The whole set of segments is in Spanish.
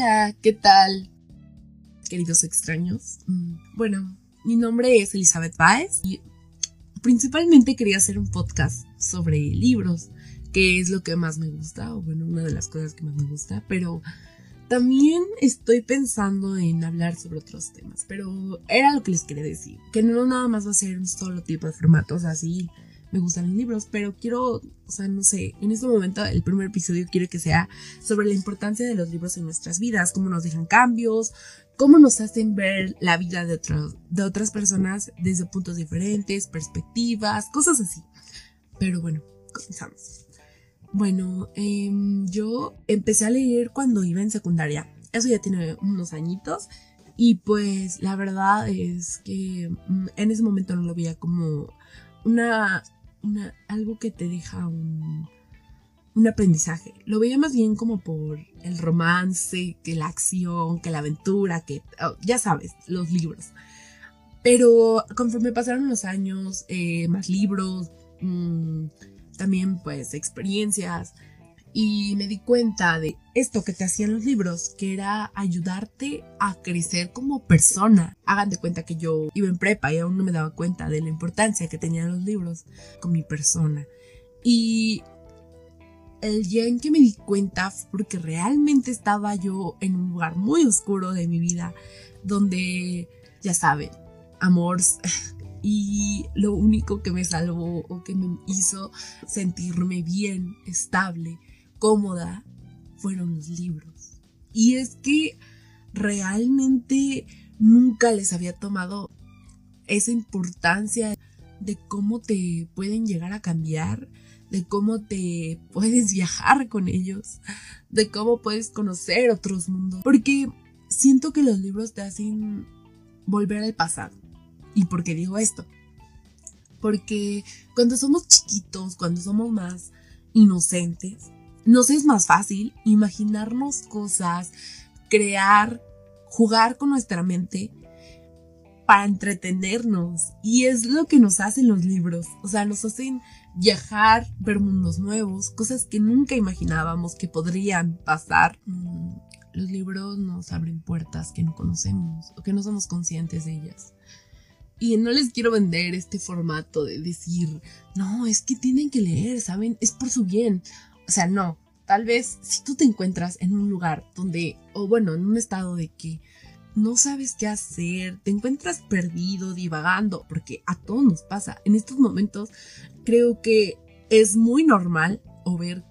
Hola, ¿qué tal? Queridos extraños. Mm, bueno, mi nombre es Elizabeth Baez y principalmente quería hacer un podcast sobre libros, que es lo que más me gusta, o bueno, una de las cosas que más me gusta, pero también estoy pensando en hablar sobre otros temas, pero era lo que les quería decir, que no nada más va a ser un solo tipo de formatos así me gustan los libros, pero quiero, o sea, no sé, en este momento el primer episodio quiero que sea sobre la importancia de los libros en nuestras vidas, cómo nos dejan cambios, cómo nos hacen ver la vida de, de otras personas desde puntos diferentes, perspectivas, cosas así. Pero bueno, comenzamos. Bueno, em, yo empecé a leer cuando iba en secundaria. Eso ya tiene unos añitos. Y pues la verdad es que mm, en ese momento no lo veía como una algo que te deja un, un aprendizaje. Lo veía más bien como por el romance, que la acción, que la aventura, que oh, ya sabes, los libros. Pero conforme pasaron los años, eh, más libros, mm, también pues experiencias, y me di cuenta de esto que te hacían los libros, que era ayudarte a crecer como persona. Hagan de cuenta que yo iba en prepa y aún no me daba cuenta de la importancia que tenían los libros con mi persona. Y el día en que me di cuenta fue porque realmente estaba yo en un lugar muy oscuro de mi vida, donde, ya saben, amor y lo único que me salvó o que me hizo sentirme bien, estable, cómoda fueron los libros. Y es que realmente nunca les había tomado esa importancia de cómo te pueden llegar a cambiar, de cómo te puedes viajar con ellos, de cómo puedes conocer otros mundos. Porque siento que los libros te hacen volver al pasado. ¿Y por qué digo esto? Porque cuando somos chiquitos, cuando somos más inocentes, nos es más fácil imaginarnos cosas, crear, jugar con nuestra mente para entretenernos. Y es lo que nos hacen los libros. O sea, nos hacen viajar, ver mundos nuevos, cosas que nunca imaginábamos que podrían pasar. Mm, los libros nos abren puertas que no conocemos o que no somos conscientes de ellas. Y no les quiero vender este formato de decir, no, es que tienen que leer, ¿saben? Es por su bien. O sea, no, tal vez si tú te encuentras en un lugar donde, o bueno, en un estado de que no sabes qué hacer, te encuentras perdido, divagando, porque a todos nos pasa. En estos momentos creo que es muy normal o ver,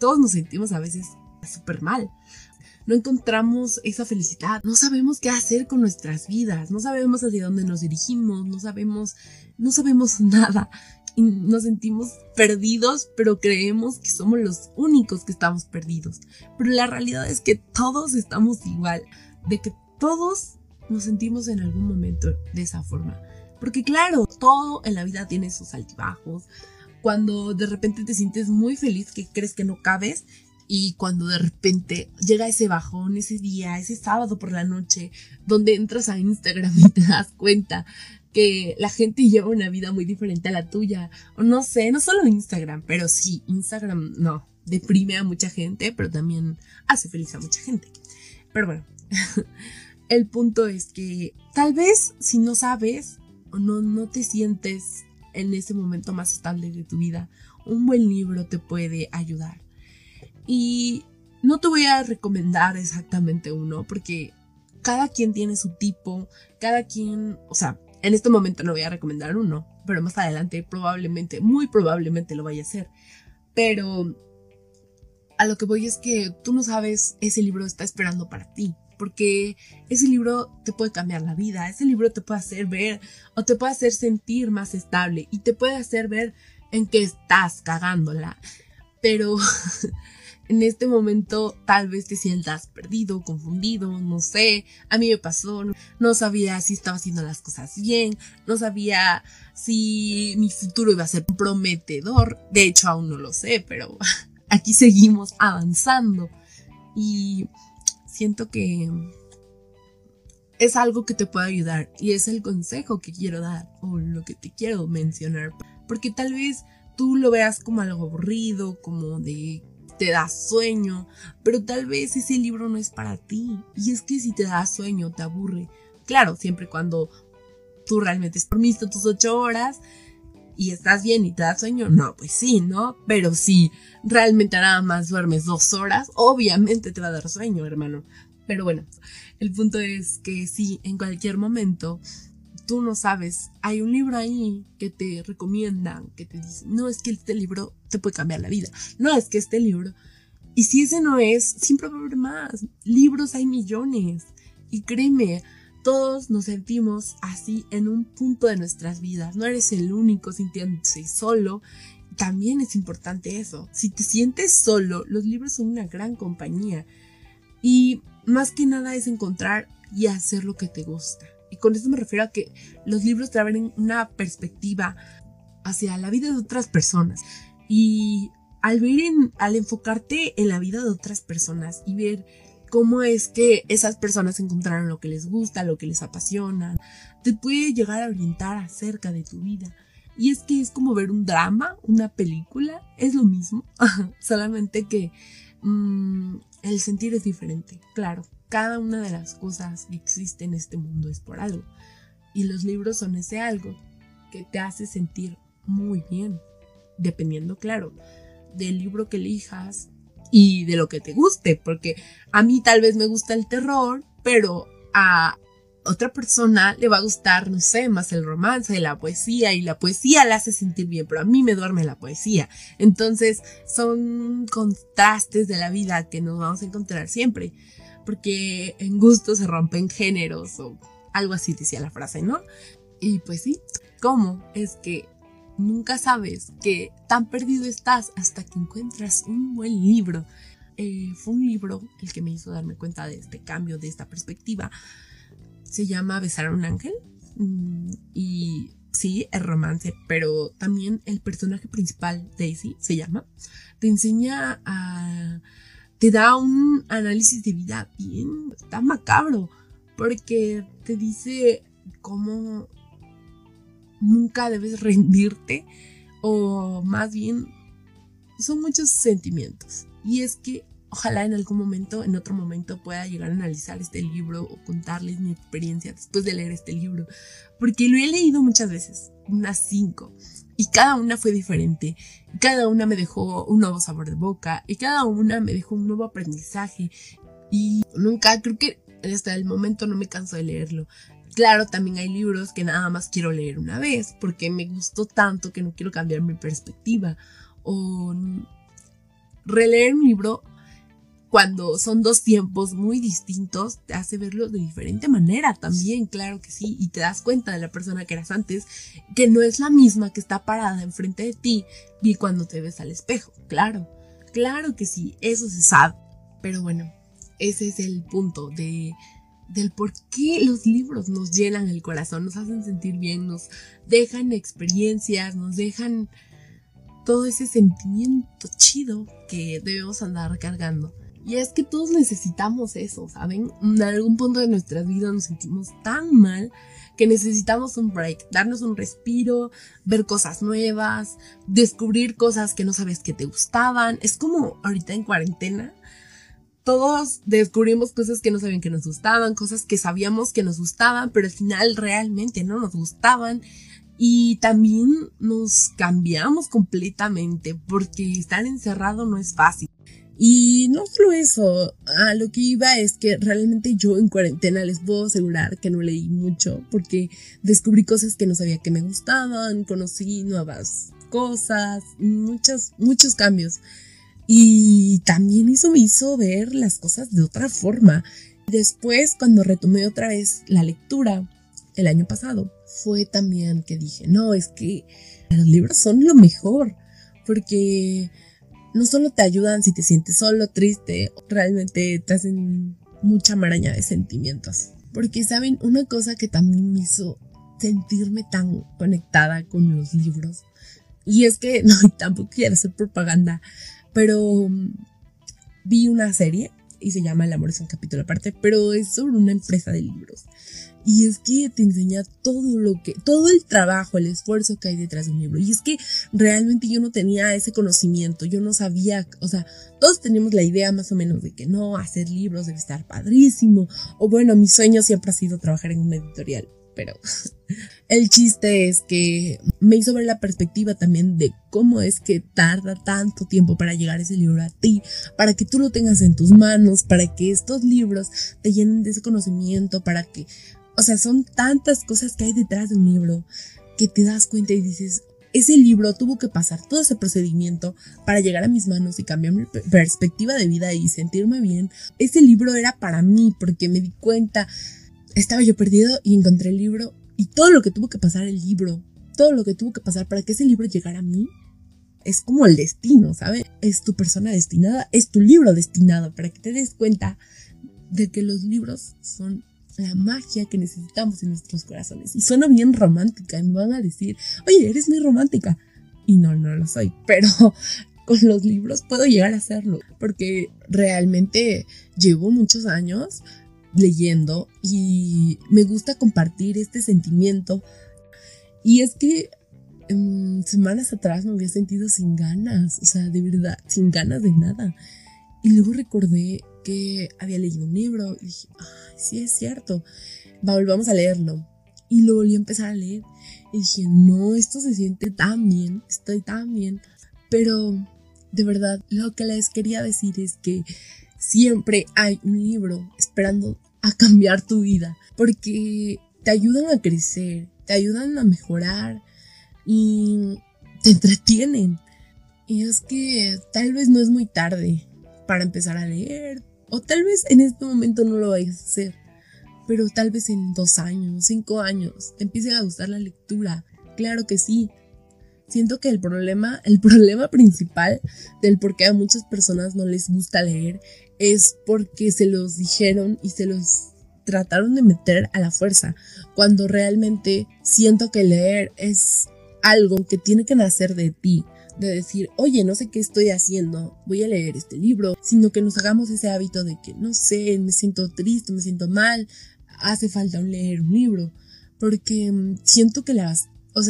todos nos sentimos a veces súper mal. No encontramos esa felicidad, no sabemos qué hacer con nuestras vidas, no sabemos hacia dónde nos dirigimos, no sabemos, no sabemos nada y nos sentimos perdidos, pero creemos que somos los únicos que estamos perdidos. Pero la realidad es que todos estamos igual, de que todos nos sentimos en algún momento de esa forma. Porque claro, todo en la vida tiene sus altibajos. Cuando de repente te sientes muy feliz que crees que no cabes y cuando de repente llega ese bajón, ese día, ese sábado por la noche, donde entras a Instagram y te das cuenta que la gente lleva una vida muy diferente a la tuya. O no sé, no solo Instagram, pero sí, Instagram no, deprime a mucha gente, pero también hace feliz a mucha gente. Pero bueno, el punto es que tal vez si no sabes o no, no te sientes en ese momento más estable de tu vida, un buen libro te puede ayudar. Y no te voy a recomendar exactamente uno, porque cada quien tiene su tipo, cada quien, o sea, en este momento no voy a recomendar uno, pero más adelante probablemente, muy probablemente lo vaya a hacer. Pero a lo que voy es que tú no sabes ese libro está esperando para ti, porque ese libro te puede cambiar la vida, ese libro te puede hacer ver o te puede hacer sentir más estable y te puede hacer ver en qué estás cagándola. Pero en este momento tal vez te sientas perdido, confundido, no sé, a mí me pasó, no sabía si estaba haciendo las cosas bien, no sabía si mi futuro iba a ser prometedor, de hecho aún no lo sé, pero aquí seguimos avanzando. Y siento que es algo que te puede ayudar y es el consejo que quiero dar o lo que te quiero mencionar, porque tal vez tú lo veas como algo aburrido, como de te da sueño, pero tal vez ese libro no es para ti. Y es que si te da sueño, te aburre. Claro, siempre cuando tú realmente dormido tus ocho horas y estás bien y te da sueño, no, pues sí, ¿no? Pero si realmente nada más duermes dos horas, obviamente te va a dar sueño, hermano. Pero bueno, el punto es que si en cualquier momento tú no sabes, hay un libro ahí que te recomiendan, que te dicen, no es que este libro te puede cambiar la vida, no es que este libro, y si ese no es, siempre va a haber más, libros hay millones, y créeme, todos nos sentimos así en un punto de nuestras vidas, no eres el único sintiéndose solo, también es importante eso, si te sientes solo, los libros son una gran compañía, y más que nada es encontrar y hacer lo que te gusta. Y con eso me refiero a que los libros te abren una perspectiva hacia la vida de otras personas. Y al ver en, al enfocarte en la vida de otras personas y ver cómo es que esas personas encontraron lo que les gusta, lo que les apasiona, te puede llegar a orientar acerca de tu vida. Y es que es como ver un drama, una película, es lo mismo, solamente que mm, el sentir es diferente, claro cada una de las cosas que existen en este mundo es por algo. Y los libros son ese algo que te hace sentir muy bien. Dependiendo, claro, del libro que elijas y de lo que te guste. Porque a mí tal vez me gusta el terror, pero a otra persona le va a gustar, no sé, más el romance, la poesía, y la poesía la hace sentir bien, pero a mí me duerme la poesía. Entonces, son contrastes de la vida que nos vamos a encontrar siempre porque en gusto se rompen géneros o algo así decía la frase, ¿no? Y pues sí, ¿cómo? Es que nunca sabes que tan perdido estás hasta que encuentras un buen libro. Eh, fue un libro el que me hizo darme cuenta de este cambio, de esta perspectiva. Se llama Besar a un ángel. Mm, y sí, es romance, pero también el personaje principal, Daisy, se llama, te enseña a te da un análisis de vida bien, está macabro, porque te dice cómo nunca debes rendirte, o más bien son muchos sentimientos. Y es que ojalá en algún momento, en otro momento, pueda llegar a analizar este libro o contarles mi experiencia después de leer este libro, porque lo he leído muchas veces, unas cinco, y cada una fue diferente, cada una me dejó un nuevo sabor de boca, y cada una me dejó un nuevo aprendizaje, y nunca, creo que hasta el momento no me canso de leerlo. Claro, también hay libros que nada más quiero leer una vez, porque me gustó tanto que no quiero cambiar mi perspectiva, o releer un libro cuando son dos tiempos muy distintos, te hace verlo de diferente manera también, claro que sí, y te das cuenta de la persona que eras antes, que no es la misma que está parada enfrente de ti y cuando te ves al espejo, claro, claro que sí, eso se sabe, pero bueno, ese es el punto de del por qué los libros nos llenan el corazón, nos hacen sentir bien, nos dejan experiencias, nos dejan todo ese sentimiento chido que debemos andar cargando. Y es que todos necesitamos eso, ¿saben? En algún punto de nuestra vida nos sentimos tan mal que necesitamos un break, darnos un respiro, ver cosas nuevas, descubrir cosas que no sabes que te gustaban. Es como ahorita en cuarentena, todos descubrimos cosas que no sabían que nos gustaban, cosas que sabíamos que nos gustaban, pero al final realmente no nos gustaban. Y también nos cambiamos completamente porque estar encerrado no es fácil. Y no solo eso, a lo que iba es que realmente yo en cuarentena les puedo asegurar que no leí mucho porque descubrí cosas que no sabía que me gustaban, conocí nuevas cosas, muchos, muchos cambios. Y también eso me hizo ver las cosas de otra forma. Después, cuando retomé otra vez la lectura el año pasado, fue también que dije, no, es que los libros son lo mejor, porque no solo te ayudan si te sientes solo, triste, realmente te hacen mucha maraña de sentimientos. Porque, ¿saben? Una cosa que también me hizo sentirme tan conectada con los libros. Y es que, no, tampoco quiero hacer propaganda, pero mm, vi una serie y se llama El amor es un capítulo aparte, pero es sobre una empresa de libros. Y es que te enseña todo lo que, todo el trabajo, el esfuerzo que hay detrás de un libro. Y es que realmente yo no tenía ese conocimiento, yo no sabía, o sea, todos teníamos la idea más o menos de que no, hacer libros debe estar padrísimo. O bueno, mi sueño siempre ha sido trabajar en una editorial pero el chiste es que me hizo ver la perspectiva también de cómo es que tarda tanto tiempo para llegar ese libro a ti, para que tú lo tengas en tus manos, para que estos libros te llenen de ese conocimiento, para que, o sea, son tantas cosas que hay detrás de un libro que te das cuenta y dices, ese libro tuvo que pasar todo ese procedimiento para llegar a mis manos y cambiar mi perspectiva de vida y sentirme bien. Ese libro era para mí porque me di cuenta estaba yo perdido y encontré el libro y todo lo que tuvo que pasar el libro, todo lo que tuvo que pasar para que ese libro llegara a mí, es como el destino, ¿sabes? Es tu persona destinada, es tu libro destinado, para que te des cuenta de que los libros son la magia que necesitamos en nuestros corazones. Y suena bien romántica, y me van a decir, oye, eres muy romántica. Y no, no lo soy, pero con los libros puedo llegar a hacerlo, porque realmente llevo muchos años leyendo y me gusta compartir este sentimiento. Y es que en semanas atrás me había sentido sin ganas, o sea, de verdad, sin ganas de nada. Y luego recordé que había leído un libro y dije, ay, sí es cierto, volvamos a leerlo. Y lo volví a empezar a leer y dije, no, esto se siente tan bien, estoy tan bien. Pero de verdad, lo que les quería decir es que siempre hay un libro esperando a cambiar tu vida, porque te ayudan a crecer, te ayudan a mejorar y te entretienen. Y es que tal vez no es muy tarde para empezar a leer, o tal vez en este momento no lo vayas a hacer, pero tal vez en dos años, cinco años, te empiece a gustar la lectura. Claro que sí. Siento que el problema, el problema principal del por qué a muchas personas no les gusta leer es porque se los dijeron y se los trataron de meter a la fuerza, cuando realmente siento que leer es algo que tiene que nacer de ti, de decir, oye, no sé qué estoy haciendo, voy a leer este libro, sino que nos hagamos ese hábito de que, no sé, me siento triste, me siento mal, hace falta leer un libro, porque mm, siento que las, o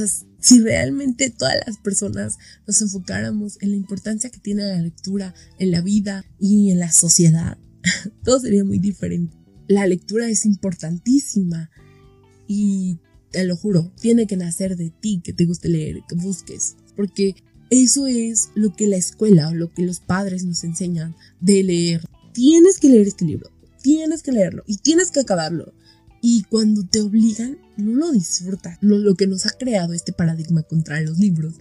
si realmente todas las personas nos enfocáramos en la importancia que tiene la lectura en la vida y en la sociedad, todo sería muy diferente. La lectura es importantísima y te lo juro, tiene que nacer de ti, que te guste leer, que busques, porque eso es lo que la escuela o lo que los padres nos enseñan de leer. Tienes que leer este libro, tienes que leerlo y tienes que acabarlo. Y cuando te obligan, no lo disfrutas. Lo, lo que nos ha creado este paradigma contra los libros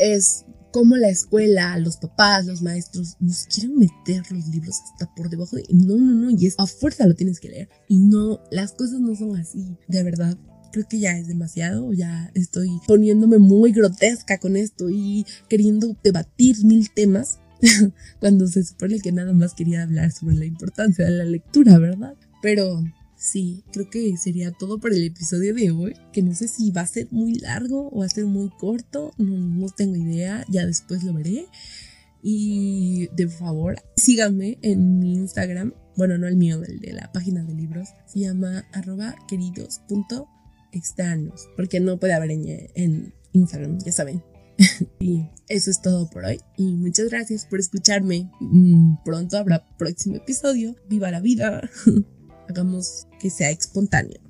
es como la escuela, los papás, los maestros nos quieren meter los libros hasta por debajo de... No, no, no, y es a fuerza lo tienes que leer. Y no, las cosas no son así, de verdad. Creo que ya es demasiado, ya estoy poniéndome muy grotesca con esto y queriendo debatir mil temas cuando se supone que nada más quería hablar sobre la importancia de la lectura, ¿verdad? Pero Sí, creo que sería todo por el episodio de hoy, que no sé si va a ser muy largo o va a ser muy corto, no, tengo idea, ya después lo veré. Y de favor, síganme en mi Instagram, bueno, no el mío, el de la página de libros, se llama arroba queridos.extraños, porque no puede haber en, en Instagram, ya saben. y eso es todo por hoy. Y muchas gracias por escucharme. Mm, pronto habrá próximo episodio. Viva la vida. hagamos que sea espontáneo.